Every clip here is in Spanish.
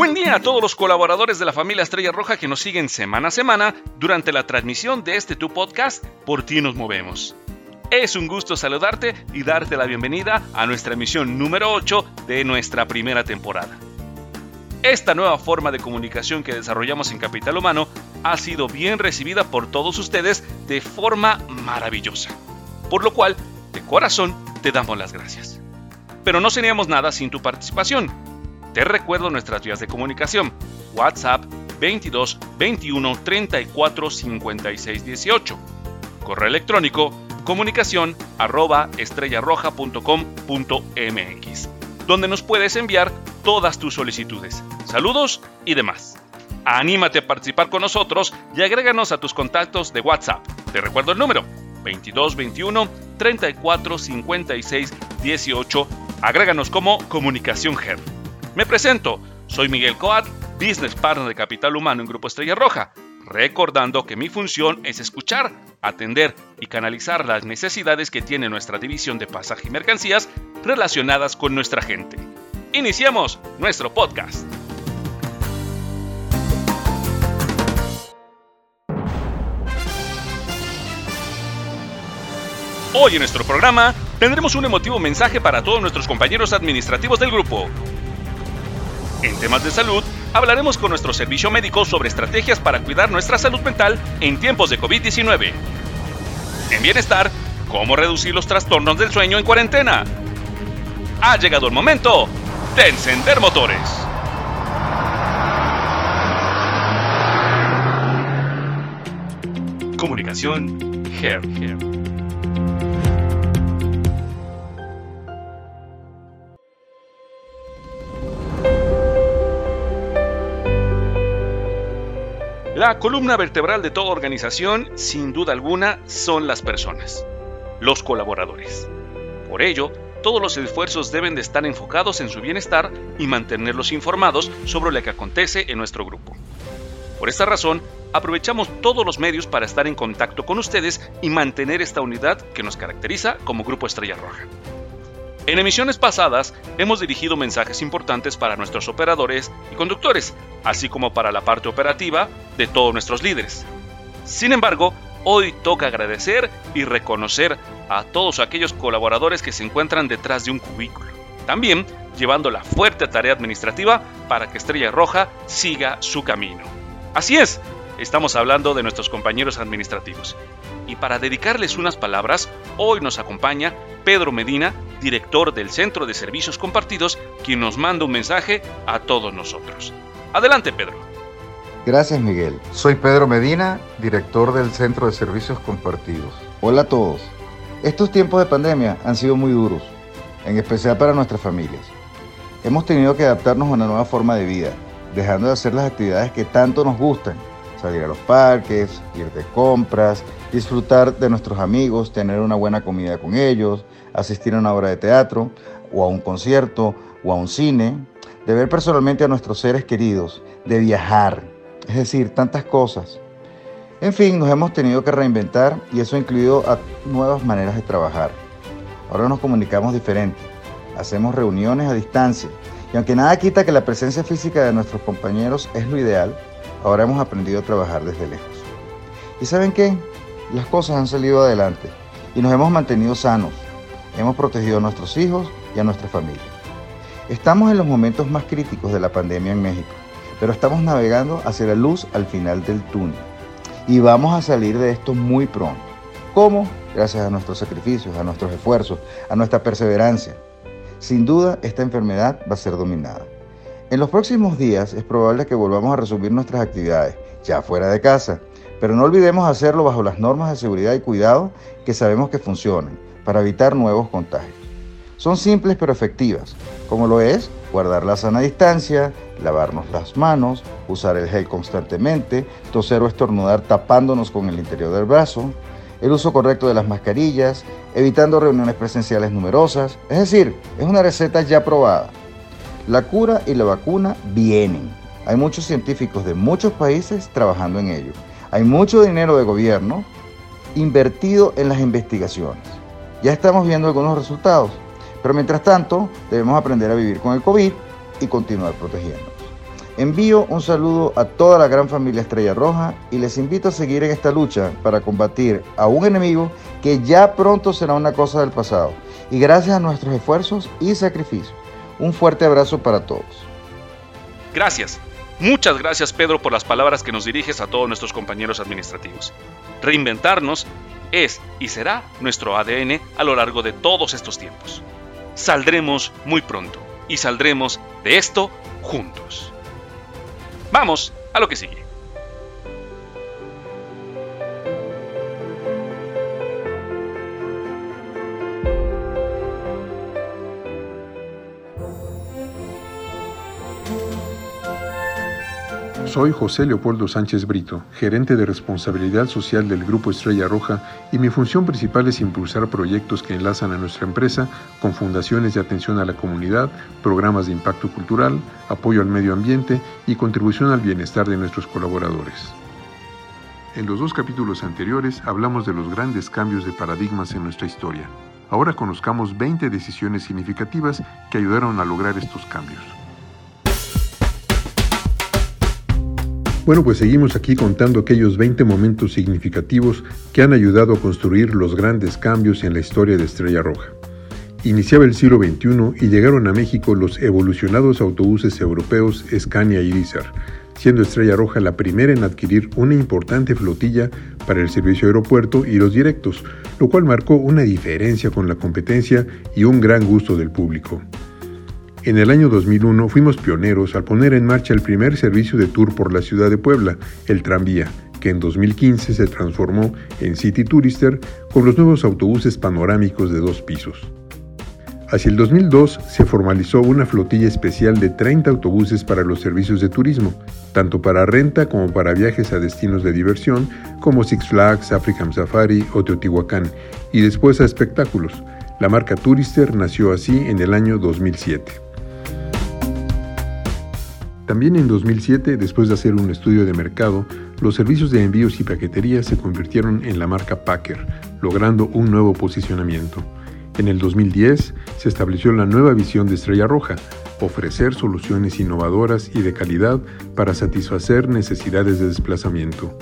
Buen día a todos los colaboradores de la familia Estrella Roja que nos siguen semana a semana durante la transmisión de este tu podcast Por ti nos movemos. Es un gusto saludarte y darte la bienvenida a nuestra emisión número 8 de nuestra primera temporada. Esta nueva forma de comunicación que desarrollamos en Capital Humano ha sido bien recibida por todos ustedes de forma maravillosa, por lo cual, de corazón, te damos las gracias. Pero no seríamos nada sin tu participación te recuerdo nuestras vías de comunicación. WhatsApp 22 21 34 56 18. Correo electrónico comunicación arroba estrellarroja.com.mx, donde nos puedes enviar todas tus solicitudes, saludos y demás. Anímate a participar con nosotros y agréganos a tus contactos de WhatsApp. Te recuerdo el número 22 21 34 56 18. Agréganos como Comunicación Head. Me presento, soy Miguel Coat, Business Partner de Capital Humano en Grupo Estrella Roja, recordando que mi función es escuchar, atender y canalizar las necesidades que tiene nuestra división de pasaje y mercancías relacionadas con nuestra gente. Iniciamos nuestro podcast. Hoy en nuestro programa tendremos un emotivo mensaje para todos nuestros compañeros administrativos del grupo. En temas de salud, hablaremos con nuestro servicio médico sobre estrategias para cuidar nuestra salud mental en tiempos de COVID-19. En bienestar, cómo reducir los trastornos del sueño en cuarentena. Ha llegado el momento de encender motores. Comunicación Hair. La columna vertebral de toda organización, sin duda alguna, son las personas, los colaboradores. Por ello, todos los esfuerzos deben de estar enfocados en su bienestar y mantenerlos informados sobre lo que acontece en nuestro grupo. Por esta razón, aprovechamos todos los medios para estar en contacto con ustedes y mantener esta unidad que nos caracteriza como Grupo Estrella Roja. En emisiones pasadas hemos dirigido mensajes importantes para nuestros operadores y conductores, así como para la parte operativa de todos nuestros líderes. Sin embargo, hoy toca agradecer y reconocer a todos aquellos colaboradores que se encuentran detrás de un cubículo, también llevando la fuerte tarea administrativa para que Estrella Roja siga su camino. Así es, estamos hablando de nuestros compañeros administrativos. Y para dedicarles unas palabras, hoy nos acompaña Pedro Medina, director del Centro de Servicios Compartidos, quien nos manda un mensaje a todos nosotros. Adelante, Pedro. Gracias, Miguel. Soy Pedro Medina, director del Centro de Servicios Compartidos. Hola a todos. Estos tiempos de pandemia han sido muy duros, en especial para nuestras familias. Hemos tenido que adaptarnos a una nueva forma de vida, dejando de hacer las actividades que tanto nos gustan, salir a los parques, ir de compras, disfrutar de nuestros amigos, tener una buena comida con ellos, asistir a una obra de teatro o a un concierto o a un cine, de ver personalmente a nuestros seres queridos, de viajar, es decir, tantas cosas. En fin, nos hemos tenido que reinventar y eso ha incluido a nuevas maneras de trabajar. Ahora nos comunicamos diferente, hacemos reuniones a distancia y aunque nada quita que la presencia física de nuestros compañeros es lo ideal, ahora hemos aprendido a trabajar desde lejos. ¿Y saben qué? Las cosas han salido adelante y nos hemos mantenido sanos, Hemos protegido a nuestros hijos y a nuestra familia. Estamos en los momentos más críticos de la pandemia en México, pero estamos navegando hacia la luz al final del túnel. Y vamos a salir de esto muy pronto. ¿Cómo? Gracias a nuestros sacrificios, a nuestros esfuerzos, a nuestra perseverancia. Sin duda, esta enfermedad va a ser dominada. En los próximos días es probable que volvamos a resumir nuestras actividades, ya fuera de casa, pero no olvidemos hacerlo bajo las normas de seguridad y cuidado que sabemos que funcionan para evitar nuevos contagios. Son simples pero efectivas, como lo es guardar la sana distancia, lavarnos las manos, usar el gel constantemente, toser o estornudar tapándonos con el interior del brazo, el uso correcto de las mascarillas, evitando reuniones presenciales numerosas, es decir, es una receta ya probada. La cura y la vacuna vienen. Hay muchos científicos de muchos países trabajando en ello. Hay mucho dinero de gobierno invertido en las investigaciones. Ya estamos viendo algunos resultados, pero mientras tanto debemos aprender a vivir con el COVID y continuar protegiéndonos. Envío un saludo a toda la gran familia Estrella Roja y les invito a seguir en esta lucha para combatir a un enemigo que ya pronto será una cosa del pasado. Y gracias a nuestros esfuerzos y sacrificios. Un fuerte abrazo para todos. Gracias. Muchas gracias Pedro por las palabras que nos diriges a todos nuestros compañeros administrativos. Reinventarnos es y será nuestro ADN a lo largo de todos estos tiempos. Saldremos muy pronto y saldremos de esto juntos. Vamos a lo que sigue. Soy José Leopoldo Sánchez Brito, gerente de responsabilidad social del Grupo Estrella Roja y mi función principal es impulsar proyectos que enlazan a nuestra empresa con fundaciones de atención a la comunidad, programas de impacto cultural, apoyo al medio ambiente y contribución al bienestar de nuestros colaboradores. En los dos capítulos anteriores hablamos de los grandes cambios de paradigmas en nuestra historia. Ahora conozcamos 20 decisiones significativas que ayudaron a lograr estos cambios. Bueno, pues seguimos aquí contando aquellos 20 momentos significativos que han ayudado a construir los grandes cambios en la historia de Estrella Roja. Iniciaba el siglo XXI y llegaron a México los evolucionados autobuses europeos Scania y Irizar, siendo Estrella Roja la primera en adquirir una importante flotilla para el servicio aeropuerto y los directos, lo cual marcó una diferencia con la competencia y un gran gusto del público. En el año 2001 fuimos pioneros al poner en marcha el primer servicio de tour por la ciudad de Puebla, el tranvía, que en 2015 se transformó en City Tourister con los nuevos autobuses panorámicos de dos pisos. Hacia el 2002 se formalizó una flotilla especial de 30 autobuses para los servicios de turismo, tanto para renta como para viajes a destinos de diversión como Six Flags, African Safari o Teotihuacán, y después a espectáculos. La marca Tourister nació así en el año 2007. También en 2007, después de hacer un estudio de mercado, los servicios de envíos y paquetería se convirtieron en la marca Packer, logrando un nuevo posicionamiento. En el 2010 se estableció la nueva visión de Estrella Roja, ofrecer soluciones innovadoras y de calidad para satisfacer necesidades de desplazamiento.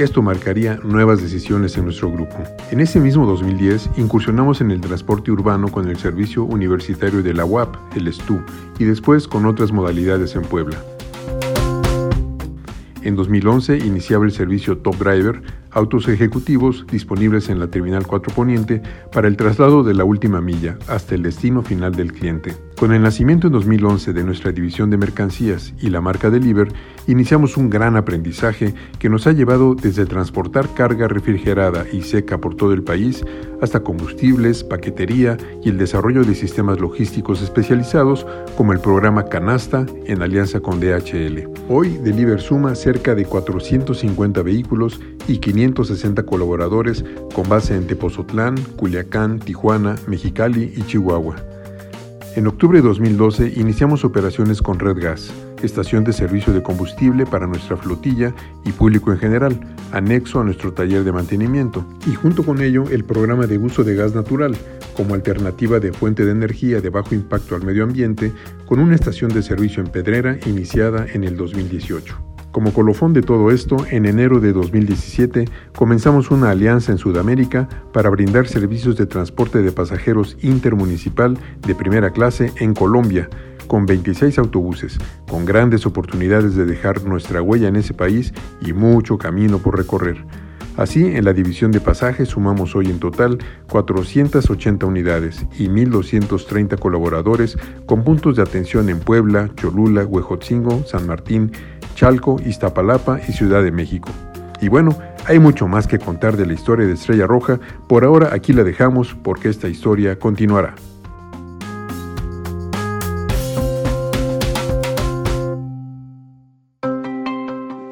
Esto marcaría nuevas decisiones en nuestro grupo. En ese mismo 2010 incursionamos en el transporte urbano con el servicio universitario de la UAP, el STU, y después con otras modalidades en Puebla. En 2011 iniciaba el servicio Top Driver, autos ejecutivos disponibles en la Terminal 4 Poniente para el traslado de la última milla hasta el destino final del cliente. Con el nacimiento en 2011 de nuestra división de mercancías y la marca Deliver, iniciamos un gran aprendizaje que nos ha llevado desde transportar carga refrigerada y seca por todo el país hasta combustibles, paquetería y el desarrollo de sistemas logísticos especializados como el programa Canasta en alianza con DHL. Hoy Deliver suma cerca de 450 vehículos y 560 colaboradores con base en Tepozotlán, Culiacán, Tijuana, Mexicali y Chihuahua. En octubre de 2012 iniciamos operaciones con Red Gas, estación de servicio de combustible para nuestra flotilla y público en general, anexo a nuestro taller de mantenimiento, y junto con ello el programa de uso de gas natural, como alternativa de fuente de energía de bajo impacto al medio ambiente, con una estación de servicio en Pedrera iniciada en el 2018. Como colofón de todo esto, en enero de 2017 comenzamos una alianza en Sudamérica para brindar servicios de transporte de pasajeros intermunicipal de primera clase en Colombia, con 26 autobuses, con grandes oportunidades de dejar nuestra huella en ese país y mucho camino por recorrer. Así, en la división de pasajes sumamos hoy en total 480 unidades y 1.230 colaboradores con puntos de atención en Puebla, Cholula, Huejotzingo, San Martín, Chalco, Iztapalapa y Ciudad de México. Y bueno, hay mucho más que contar de la historia de Estrella Roja, por ahora aquí la dejamos porque esta historia continuará.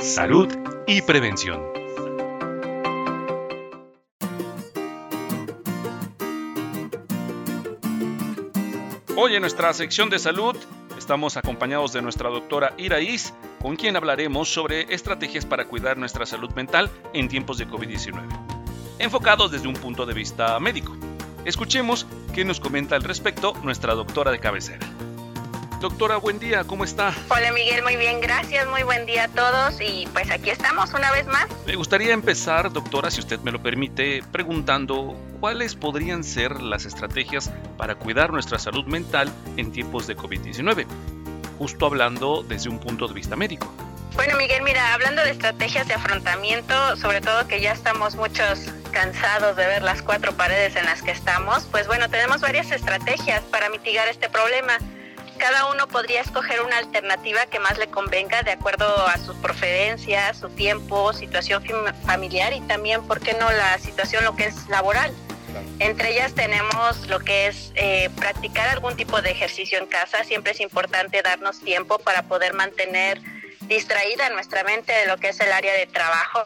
Salud y prevención. Hoy en nuestra sección de salud estamos acompañados de nuestra doctora Iraís, con quien hablaremos sobre estrategias para cuidar nuestra salud mental en tiempos de COVID-19, enfocados desde un punto de vista médico. Escuchemos qué nos comenta al respecto nuestra doctora de cabecera. Doctora, buen día, ¿cómo está? Hola Miguel, muy bien, gracias, muy buen día a todos y pues aquí estamos una vez más. Me gustaría empezar, doctora, si usted me lo permite, preguntando cuáles podrían ser las estrategias para cuidar nuestra salud mental en tiempos de COVID-19, justo hablando desde un punto de vista médico. Bueno Miguel, mira, hablando de estrategias de afrontamiento, sobre todo que ya estamos muchos cansados de ver las cuatro paredes en las que estamos, pues bueno, tenemos varias estrategias para mitigar este problema cada uno podría escoger una alternativa que más le convenga de acuerdo a sus preferencias, su tiempo, situación familiar y también, ¿por qué no, la situación lo que es laboral? Entre ellas tenemos lo que es eh, practicar algún tipo de ejercicio en casa. Siempre es importante darnos tiempo para poder mantener distraída nuestra mente de lo que es el área de trabajo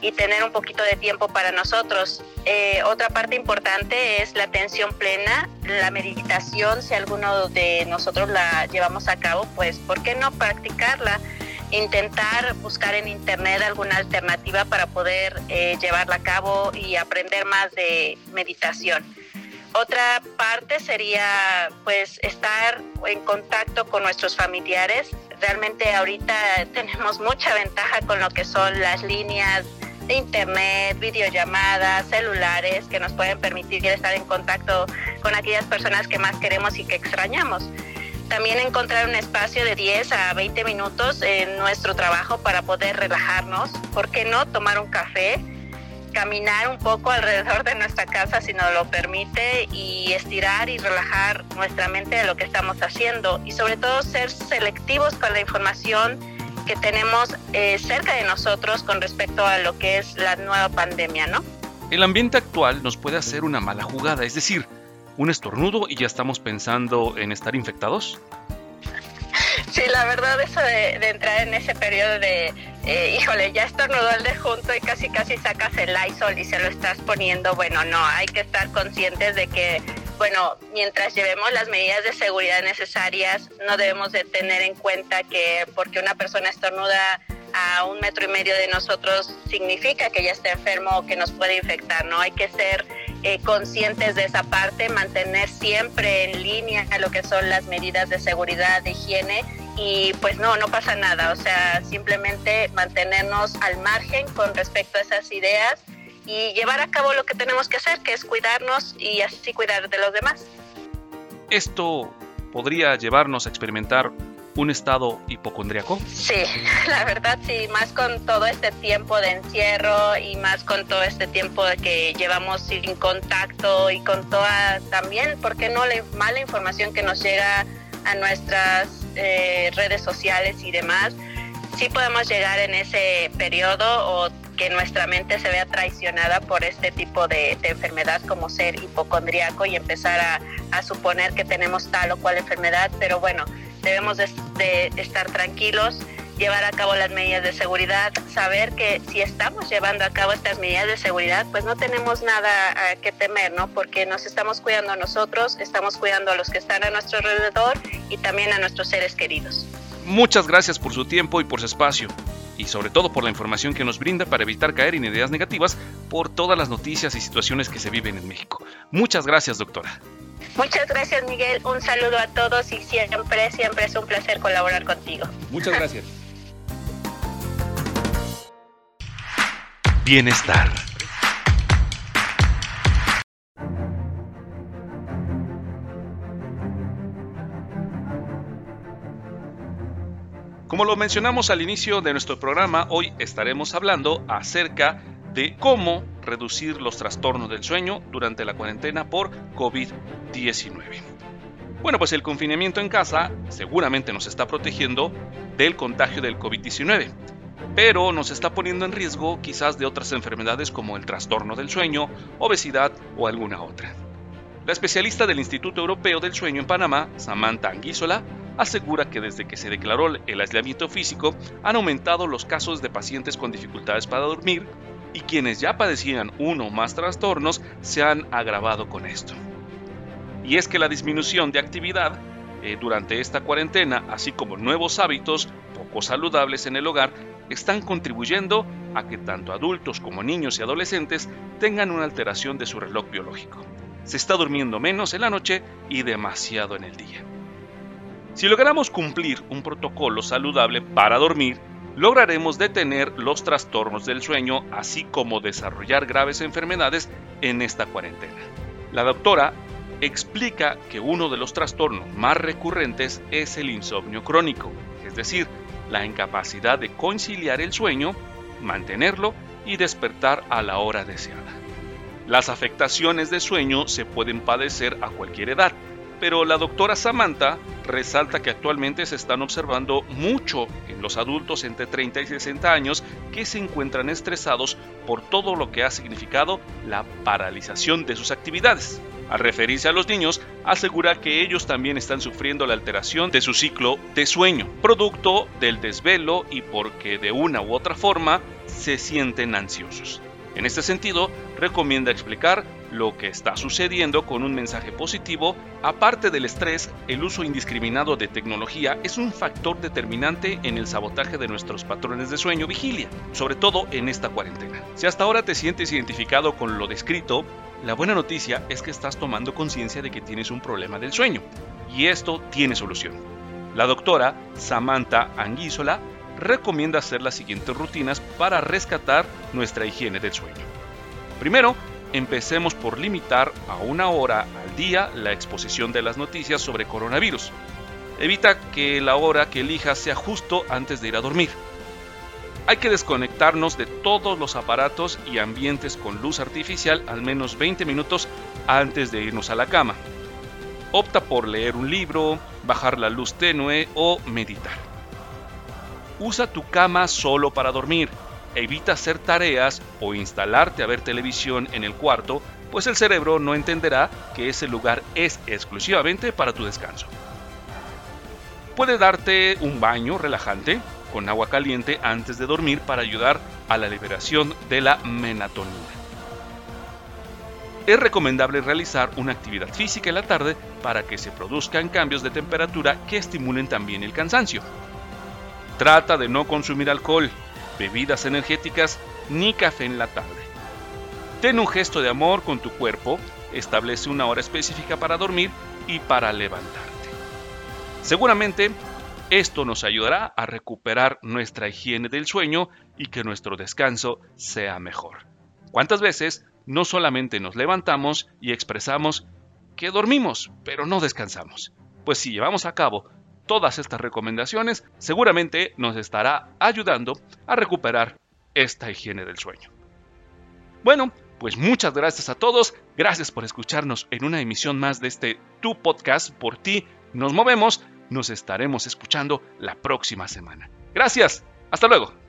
y tener un poquito de tiempo para nosotros. Eh, otra parte importante es la atención plena, la meditación, si alguno de nosotros la llevamos a cabo, pues ¿por qué no practicarla? Intentar buscar en internet alguna alternativa para poder eh, llevarla a cabo y aprender más de meditación. Otra parte sería pues estar en contacto con nuestros familiares. Realmente ahorita tenemos mucha ventaja con lo que son las líneas internet, videollamadas, celulares que nos pueden permitir estar en contacto con aquellas personas que más queremos y que extrañamos. También encontrar un espacio de 10 a 20 minutos en nuestro trabajo para poder relajarnos. ¿Por qué no tomar un café? Caminar un poco alrededor de nuestra casa si nos lo permite y estirar y relajar nuestra mente de lo que estamos haciendo. Y sobre todo ser selectivos con la información que tenemos eh, cerca de nosotros con respecto a lo que es la nueva pandemia, ¿no? El ambiente actual nos puede hacer una mala jugada, es decir, un estornudo y ya estamos pensando en estar infectados. Sí, la verdad eso de, entrar en ese periodo de, eh, híjole, ya estornudó el de junto y casi casi sacas el Lysol y se lo estás poniendo, bueno, no, hay que estar conscientes de que bueno, mientras llevemos las medidas de seguridad necesarias, no debemos de tener en cuenta que porque una persona estornuda a un metro y medio de nosotros significa que ya está enfermo o que nos puede infectar, ¿no? Hay que ser eh, conscientes de esa parte, mantener siempre en línea lo que son las medidas de seguridad, de higiene y pues no, no pasa nada, o sea, simplemente mantenernos al margen con respecto a esas ideas y llevar a cabo lo que tenemos que hacer, que es cuidarnos y así cuidar de los demás. ¿Esto podría llevarnos a experimentar un estado hipocondriaco? Sí, la verdad sí, más con todo este tiempo de encierro y más con todo este tiempo de que llevamos sin contacto y con toda también, ¿por qué no la mala información que nos llega a nuestras eh, redes sociales y demás? Sí podemos llegar en ese periodo o que nuestra mente se vea traicionada por este tipo de, enfermedad como ser hipocondriaco y empezar a, suponer que tenemos tal o cual enfermedad, pero bueno, debemos de, estar tranquilos, llevar a cabo las medidas de seguridad, saber que si estamos llevando a cabo estas medidas de seguridad, pues no tenemos nada que temer, ¿no? Porque nos estamos cuidando a nosotros, estamos cuidando a los que están a nuestro alrededor y también a nuestros seres queridos. Muchas gracias por su tiempo y por su espacio y sobre todo por la información que nos brinda para evitar caer en ideas negativas por todas las noticias y situaciones que se viven en México. Muchas gracias, doctora. Muchas gracias, Miguel. Un saludo a todos y siempre, siempre es un placer colaborar contigo. Muchas gracias. Bienestar. Como lo mencionamos al inicio de nuestro programa, hoy estaremos hablando acerca de cómo reducir los trastornos del sueño durante la cuarentena por COVID-19. Bueno, pues el confinamiento en casa seguramente nos está protegiendo del contagio del COVID-19, pero nos está poniendo en riesgo quizás de otras enfermedades como el trastorno del sueño, obesidad o alguna otra. La especialista del Instituto Europeo del Sueño en Panamá, Samantha Anguísola, asegura que desde que se declaró el aislamiento físico han aumentado los casos de pacientes con dificultades para dormir y quienes ya padecían uno o más trastornos se han agravado con esto. Y es que la disminución de actividad eh, durante esta cuarentena, así como nuevos hábitos poco saludables en el hogar, están contribuyendo a que tanto adultos como niños y adolescentes tengan una alteración de su reloj biológico. Se está durmiendo menos en la noche y demasiado en el día. Si logramos cumplir un protocolo saludable para dormir, lograremos detener los trastornos del sueño, así como desarrollar graves enfermedades en esta cuarentena. La doctora explica que uno de los trastornos más recurrentes es el insomnio crónico, es decir, la incapacidad de conciliar el sueño, mantenerlo y despertar a la hora deseada. Las afectaciones de sueño se pueden padecer a cualquier edad, pero la doctora Samantha resalta que actualmente se están observando mucho en los adultos entre 30 y 60 años que se encuentran estresados por todo lo que ha significado la paralización de sus actividades. Al referirse a los niños, asegura que ellos también están sufriendo la alteración de su ciclo de sueño, producto del desvelo y porque de una u otra forma se sienten ansiosos. En este sentido, recomienda explicar lo que está sucediendo con un mensaje positivo. Aparte del estrés, el uso indiscriminado de tecnología es un factor determinante en el sabotaje de nuestros patrones de sueño vigilia, sobre todo en esta cuarentena. Si hasta ahora te sientes identificado con lo descrito, la buena noticia es que estás tomando conciencia de que tienes un problema del sueño, y esto tiene solución. La doctora Samantha Anguísola recomienda hacer las siguientes rutinas para rescatar nuestra higiene del sueño. Primero, empecemos por limitar a una hora al día la exposición de las noticias sobre coronavirus. Evita que la hora que elijas sea justo antes de ir a dormir. Hay que desconectarnos de todos los aparatos y ambientes con luz artificial al menos 20 minutos antes de irnos a la cama. Opta por leer un libro, bajar la luz tenue o meditar. Usa tu cama solo para dormir. Evita hacer tareas o instalarte a ver televisión en el cuarto, pues el cerebro no entenderá que ese lugar es exclusivamente para tu descanso. Puede darte un baño relajante con agua caliente antes de dormir para ayudar a la liberación de la melatonina. Es recomendable realizar una actividad física en la tarde para que se produzcan cambios de temperatura que estimulen también el cansancio. Trata de no consumir alcohol, bebidas energéticas ni café en la tarde. Ten un gesto de amor con tu cuerpo, establece una hora específica para dormir y para levantarte. Seguramente esto nos ayudará a recuperar nuestra higiene del sueño y que nuestro descanso sea mejor. ¿Cuántas veces no solamente nos levantamos y expresamos que dormimos, pero no descansamos? Pues si llevamos a cabo todas estas recomendaciones seguramente nos estará ayudando a recuperar esta higiene del sueño. Bueno, pues muchas gracias a todos, gracias por escucharnos en una emisión más de este Tu Podcast, por ti nos movemos, nos estaremos escuchando la próxima semana. Gracias, hasta luego.